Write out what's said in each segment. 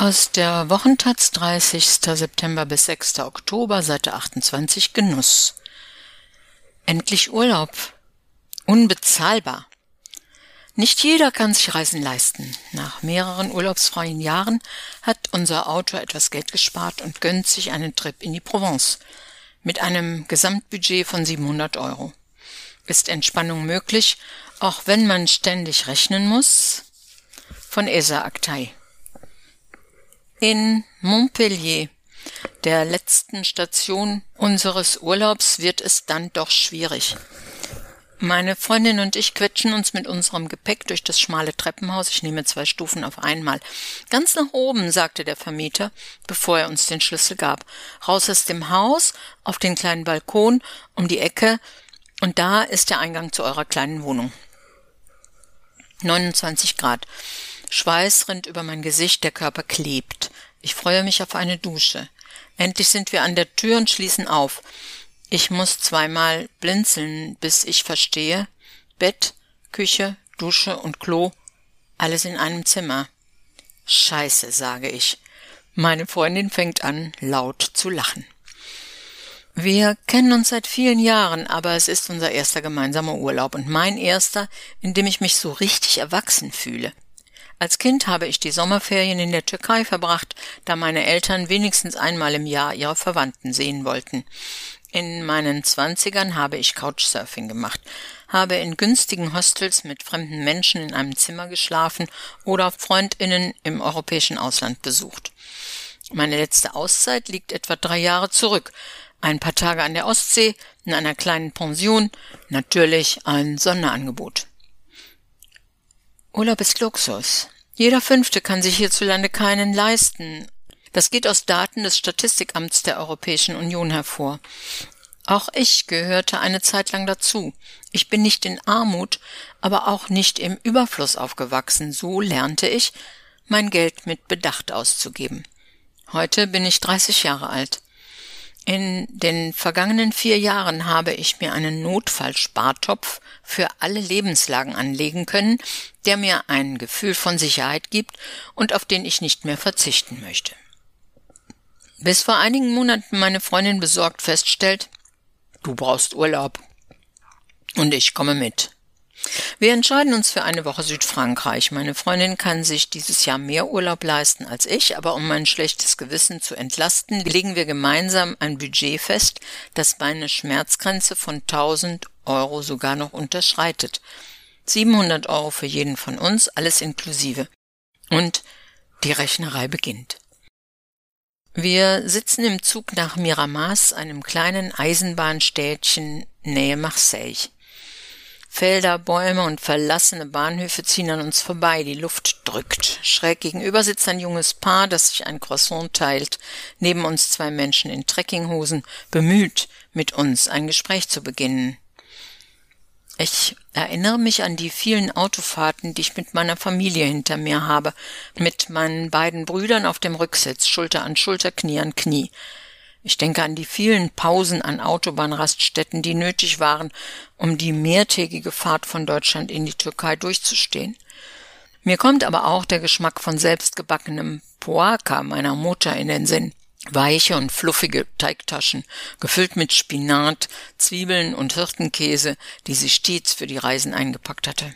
Aus der Wochentaz 30. September bis 6. Oktober, Seite 28, Genuss. Endlich Urlaub. Unbezahlbar. Nicht jeder kann sich Reisen leisten. Nach mehreren urlaubsfreien Jahren hat unser Autor etwas Geld gespart und gönnt sich einen Trip in die Provence. Mit einem Gesamtbudget von 700 Euro. Ist Entspannung möglich, auch wenn man ständig rechnen muss? Von Esa Aktei in Montpellier, der letzten Station unseres Urlaubs, wird es dann doch schwierig. Meine Freundin und ich quetschen uns mit unserem Gepäck durch das schmale Treppenhaus. Ich nehme zwei Stufen auf einmal. Ganz nach oben, sagte der Vermieter, bevor er uns den Schlüssel gab. Raus aus dem Haus, auf den kleinen Balkon, um die Ecke, und da ist der Eingang zu eurer kleinen Wohnung. 29 Grad. Schweiß rinnt über mein Gesicht, der Körper klebt. Ich freue mich auf eine Dusche. Endlich sind wir an der Tür und schließen auf. Ich muss zweimal blinzeln, bis ich verstehe. Bett, Küche, Dusche und Klo, alles in einem Zimmer. Scheiße, sage ich. Meine Freundin fängt an, laut zu lachen. Wir kennen uns seit vielen Jahren, aber es ist unser erster gemeinsamer Urlaub und mein erster, in dem ich mich so richtig erwachsen fühle. Als Kind habe ich die Sommerferien in der Türkei verbracht, da meine Eltern wenigstens einmal im Jahr ihre Verwandten sehen wollten. In meinen Zwanzigern habe ich Couchsurfing gemacht, habe in günstigen Hostels mit fremden Menschen in einem Zimmer geschlafen oder Freundinnen im europäischen Ausland besucht. Meine letzte Auszeit liegt etwa drei Jahre zurück. Ein paar Tage an der Ostsee, in einer kleinen Pension, natürlich ein Sonderangebot. Urlaub ist Luxus. Jeder Fünfte kann sich hierzulande keinen leisten. Das geht aus Daten des Statistikamts der Europäischen Union hervor. Auch ich gehörte eine Zeit lang dazu. Ich bin nicht in Armut, aber auch nicht im Überfluss aufgewachsen. So lernte ich, mein Geld mit Bedacht auszugeben. Heute bin ich 30 Jahre alt. In den vergangenen vier Jahren habe ich mir einen Notfallspartopf für alle Lebenslagen anlegen können, der mir ein Gefühl von Sicherheit gibt und auf den ich nicht mehr verzichten möchte. Bis vor einigen Monaten meine Freundin besorgt feststellt, du brauchst Urlaub. Und ich komme mit. Wir entscheiden uns für eine Woche Südfrankreich. Meine Freundin kann sich dieses Jahr mehr Urlaub leisten als ich, aber um mein schlechtes Gewissen zu entlasten, legen wir gemeinsam ein Budget fest, das meine Schmerzgrenze von 1000 Euro sogar noch unterschreitet. 700 Euro für jeden von uns, alles inklusive. Und die Rechnerei beginnt. Wir sitzen im Zug nach Miramas, einem kleinen Eisenbahnstädtchen nähe Marseille. Felder, Bäume und verlassene Bahnhöfe ziehen an uns vorbei, die Luft drückt. Schräg gegenüber sitzt ein junges Paar, das sich ein Croissant teilt, neben uns zwei Menschen in Trekkinghosen, bemüht, mit uns ein Gespräch zu beginnen. Ich erinnere mich an die vielen Autofahrten, die ich mit meiner Familie hinter mir habe, mit meinen beiden Brüdern auf dem Rücksitz, Schulter an Schulter, Knie an Knie. Ich denke an die vielen Pausen an Autobahnraststätten, die nötig waren, um die mehrtägige Fahrt von Deutschland in die Türkei durchzustehen. Mir kommt aber auch der Geschmack von selbstgebackenem Poaka meiner Mutter in den Sinn. Weiche und fluffige Teigtaschen, gefüllt mit Spinat, Zwiebeln und Hirtenkäse, die sie stets für die Reisen eingepackt hatte.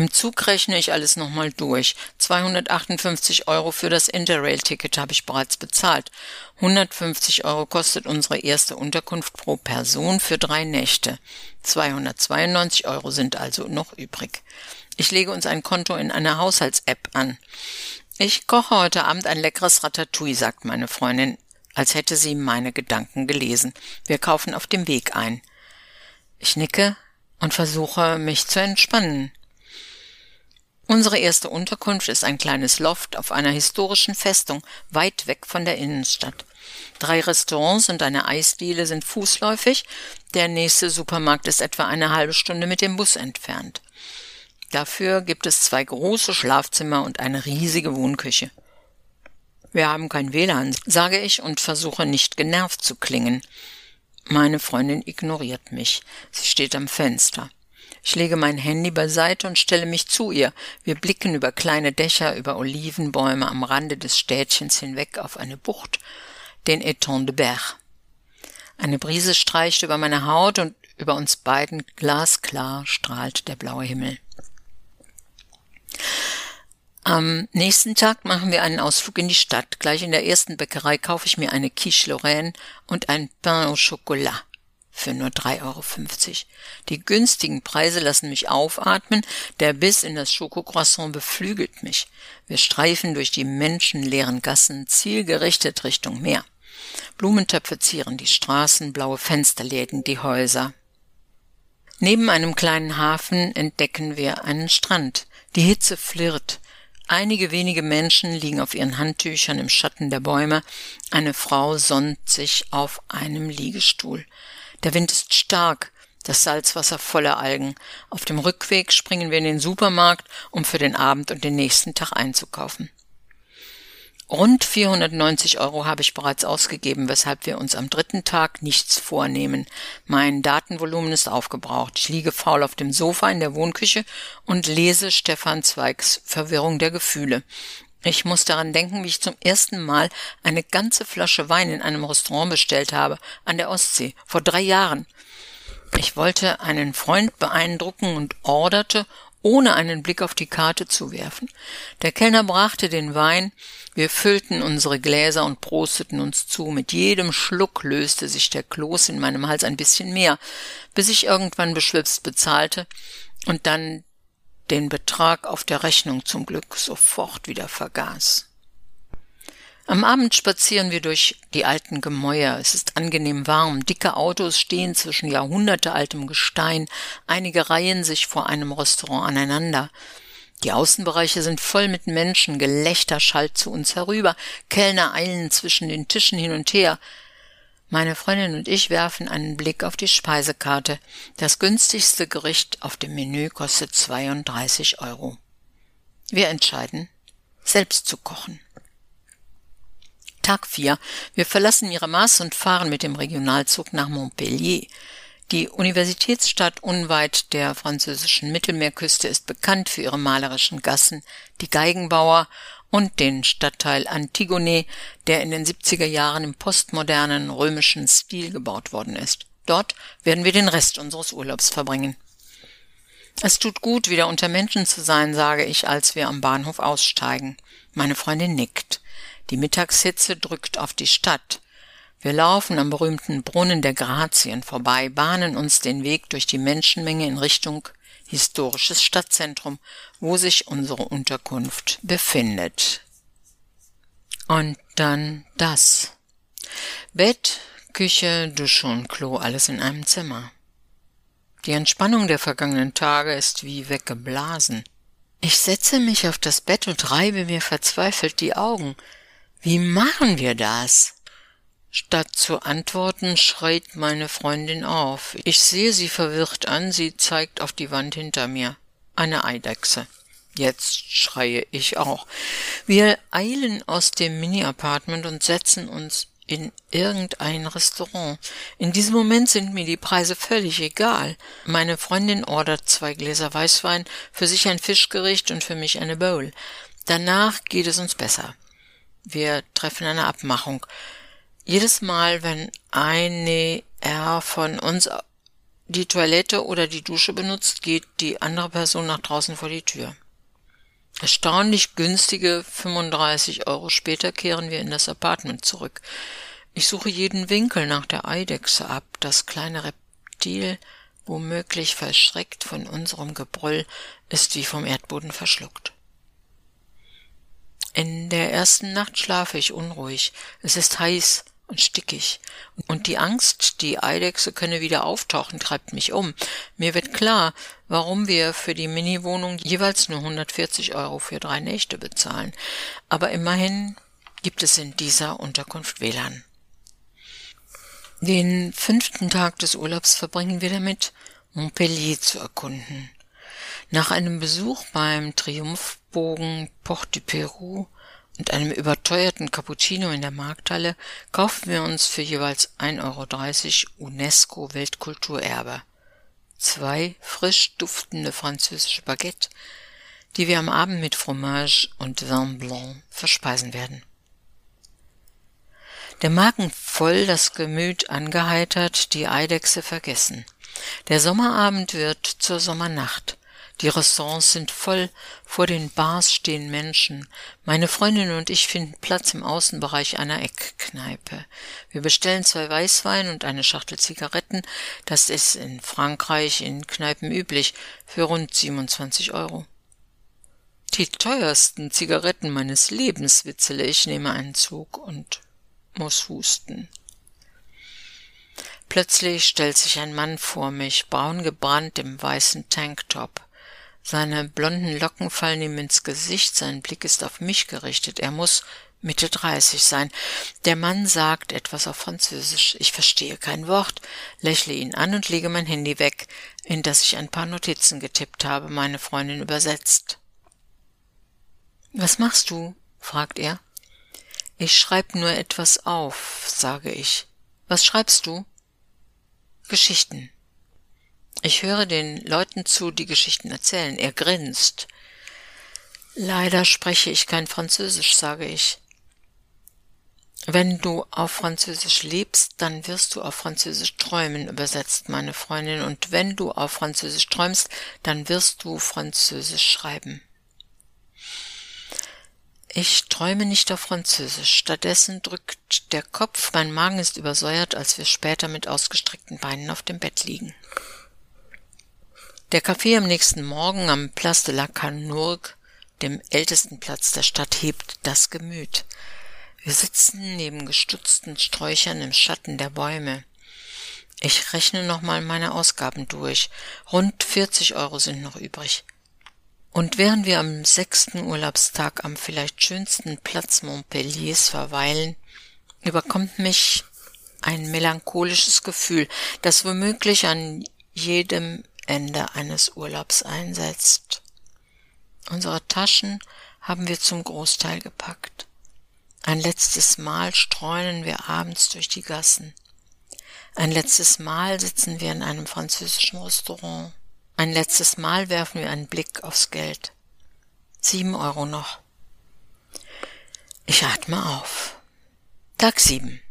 Im Zug rechne ich alles nochmal durch. 258 Euro für das Interrail-Ticket habe ich bereits bezahlt. 150 Euro kostet unsere erste Unterkunft pro Person für drei Nächte. 292 Euro sind also noch übrig. Ich lege uns ein Konto in einer Haushalts-App an. Ich koche heute Abend ein leckeres Ratatouille, sagt meine Freundin, als hätte sie meine Gedanken gelesen. Wir kaufen auf dem Weg ein. Ich nicke und versuche, mich zu entspannen. Unsere erste Unterkunft ist ein kleines Loft auf einer historischen Festung, weit weg von der Innenstadt. Drei Restaurants und eine Eisdiele sind fußläufig, der nächste Supermarkt ist etwa eine halbe Stunde mit dem Bus entfernt. Dafür gibt es zwei große Schlafzimmer und eine riesige Wohnküche. Wir haben kein WLAN, sage ich und versuche nicht genervt zu klingen. Meine Freundin ignoriert mich. Sie steht am Fenster. Ich lege mein Handy beiseite und stelle mich zu ihr. Wir blicken über kleine Dächer, über Olivenbäume am Rande des Städtchens hinweg auf eine Bucht, den Eton de Berg. Eine Brise streicht über meine Haut und über uns beiden glasklar strahlt der blaue Himmel. Am nächsten Tag machen wir einen Ausflug in die Stadt. Gleich in der ersten Bäckerei kaufe ich mir eine Quiche Lorraine und ein Pain au Chocolat für nur 3,50 Euro. Die günstigen Preise lassen mich aufatmen, der Biss in das Schokocroissant beflügelt mich. Wir streifen durch die menschenleeren Gassen zielgerichtet Richtung Meer. Blumentöpfe zieren die Straßen, blaue Fenster läden die Häuser. Neben einem kleinen Hafen entdecken wir einen Strand. Die Hitze flirrt. Einige wenige Menschen liegen auf ihren Handtüchern im Schatten der Bäume. Eine Frau sonnt sich auf einem Liegestuhl. Der Wind ist stark, das Salzwasser voller Algen. Auf dem Rückweg springen wir in den Supermarkt, um für den Abend und den nächsten Tag einzukaufen. Rund 490 Euro habe ich bereits ausgegeben, weshalb wir uns am dritten Tag nichts vornehmen. Mein Datenvolumen ist aufgebraucht. Ich liege faul auf dem Sofa in der Wohnküche und lese Stefan Zweigs Verwirrung der Gefühle. Ich muss daran denken, wie ich zum ersten Mal eine ganze Flasche Wein in einem Restaurant bestellt habe, an der Ostsee, vor drei Jahren. Ich wollte einen Freund beeindrucken und orderte, ohne einen Blick auf die Karte zu werfen. Der Kellner brachte den Wein, wir füllten unsere Gläser und prosteten uns zu. Mit jedem Schluck löste sich der Kloß in meinem Hals ein bisschen mehr, bis ich irgendwann beschwipst bezahlte und dann den Betrag auf der Rechnung zum Glück sofort wieder vergaß. Am Abend spazieren wir durch die alten Gemäuer. Es ist angenehm warm. Dicke Autos stehen zwischen jahrhundertealtem Gestein. Einige reihen sich vor einem Restaurant aneinander. Die Außenbereiche sind voll mit Menschen. Gelächter schallt zu uns herüber. Kellner eilen zwischen den Tischen hin und her. Meine Freundin und ich werfen einen Blick auf die Speisekarte. Das günstigste Gericht auf dem Menü kostet 32 Euro. Wir entscheiden, selbst zu kochen. Tag 4. Wir verlassen Miramas und fahren mit dem Regionalzug nach Montpellier. Die Universitätsstadt unweit der französischen Mittelmeerküste ist bekannt für ihre malerischen Gassen, die Geigenbauer und den Stadtteil Antigone, der in den 70er Jahren im postmodernen römischen Stil gebaut worden ist. Dort werden wir den Rest unseres Urlaubs verbringen. Es tut gut, wieder unter Menschen zu sein, sage ich, als wir am Bahnhof aussteigen. Meine Freundin nickt. Die Mittagshitze drückt auf die Stadt. Wir laufen am berühmten Brunnen der Grazien vorbei, bahnen uns den Weg durch die Menschenmenge in Richtung historisches Stadtzentrum, wo sich unsere Unterkunft befindet. Und dann das. Bett, Küche, Dusche und Klo, alles in einem Zimmer. Die Entspannung der vergangenen Tage ist wie weggeblasen. Ich setze mich auf das Bett und reibe mir verzweifelt die Augen. Wie machen wir das? Statt zu antworten, schreit meine Freundin auf. Ich sehe sie verwirrt an, sie zeigt auf die Wand hinter mir. Eine Eidechse. Jetzt schreie ich auch. Wir eilen aus dem Mini-Apartment und setzen uns in irgendein Restaurant. In diesem Moment sind mir die Preise völlig egal. Meine Freundin ordert zwei Gläser Weißwein, für sich ein Fischgericht und für mich eine Bowl. Danach geht es uns besser. Wir treffen eine Abmachung. Jedes Mal, wenn eine R von uns die Toilette oder die Dusche benutzt, geht die andere Person nach draußen vor die Tür. Erstaunlich günstige 35 Euro später kehren wir in das Apartment zurück. Ich suche jeden Winkel nach der Eidechse ab. Das kleine Reptil, womöglich verschreckt von unserem Gebrüll, ist wie vom Erdboden verschluckt. In der ersten Nacht schlafe ich unruhig. Es ist heiß und stickig. Und die Angst, die Eidechse könne wieder auftauchen, treibt mich um. Mir wird klar, warum wir für die Mini-Wohnung jeweils nur 140 Euro für drei Nächte bezahlen. Aber immerhin gibt es in dieser Unterkunft WLAN. Den fünften Tag des Urlaubs verbringen wir damit, Montpellier zu erkunden. Nach einem Besuch beim Triumphbogen Porte du Peru und einem überteuerten Cappuccino in der Markthalle kaufen wir uns für jeweils 1,30 Euro UNESCO Weltkulturerbe. zwei frisch duftende französische Baguette, die wir am Abend mit Fromage und Vin Blanc verspeisen werden. Der Magen voll, das Gemüt angeheitert, die Eidechse vergessen. Der Sommerabend wird zur Sommernacht. Die Restaurants sind voll, vor den Bars stehen Menschen. Meine Freundin und ich finden Platz im Außenbereich einer Eckkneipe. Wir bestellen zwei Weißwein und eine Schachtel Zigaretten. Das ist in Frankreich in Kneipen üblich, für rund 27 Euro. Die teuersten Zigaretten meines Lebens, witzele ich, nehme einen Zug und muss husten. Plötzlich stellt sich ein Mann vor mich, braun gebrannt im weißen Tanktop. Seine blonden Locken fallen ihm ins Gesicht, sein Blick ist auf mich gerichtet. Er muss Mitte dreißig sein. Der Mann sagt etwas auf Französisch. Ich verstehe kein Wort, lächle ihn an und lege mein Handy weg, in das ich ein paar Notizen getippt habe, meine Freundin übersetzt. Was machst du? fragt er. Ich schreib nur etwas auf, sage ich. Was schreibst du? Geschichten. Ich höre den Leuten zu, die Geschichten erzählen. Er grinst. Leider spreche ich kein Französisch, sage ich. Wenn du auf Französisch lebst, dann wirst du auf Französisch träumen, übersetzt meine Freundin, und wenn du auf Französisch träumst, dann wirst du Französisch schreiben. Ich träume nicht auf Französisch. Stattdessen drückt der Kopf, mein Magen ist übersäuert, als wir später mit ausgestreckten Beinen auf dem Bett liegen. Der Café am nächsten Morgen am Place de la Canurgue, dem ältesten Platz der Stadt, hebt das Gemüt. Wir sitzen neben gestutzten Sträuchern im Schatten der Bäume. Ich rechne nochmal meine Ausgaben durch. Rund 40 Euro sind noch übrig. Und während wir am sechsten Urlaubstag am vielleicht schönsten Platz Montpelliers verweilen, überkommt mich ein melancholisches Gefühl, das womöglich an jedem Ende eines Urlaubs einsetzt. Unsere Taschen haben wir zum Großteil gepackt. Ein letztes Mal streunen wir abends durch die Gassen. Ein letztes Mal sitzen wir in einem französischen Restaurant. Ein letztes Mal werfen wir einen Blick aufs Geld. Sieben Euro noch. Ich atme auf. Tag sieben.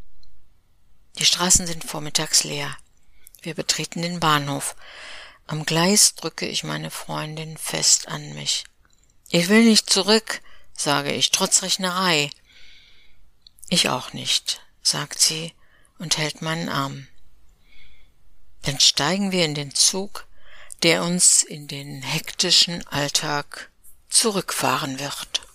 Die Straßen sind vormittags leer. Wir betreten den Bahnhof. Am Gleis drücke ich meine Freundin fest an mich. Ich will nicht zurück, sage ich, trotz Rechnerei. Ich auch nicht, sagt sie und hält meinen Arm. Dann steigen wir in den Zug, der uns in den hektischen Alltag zurückfahren wird.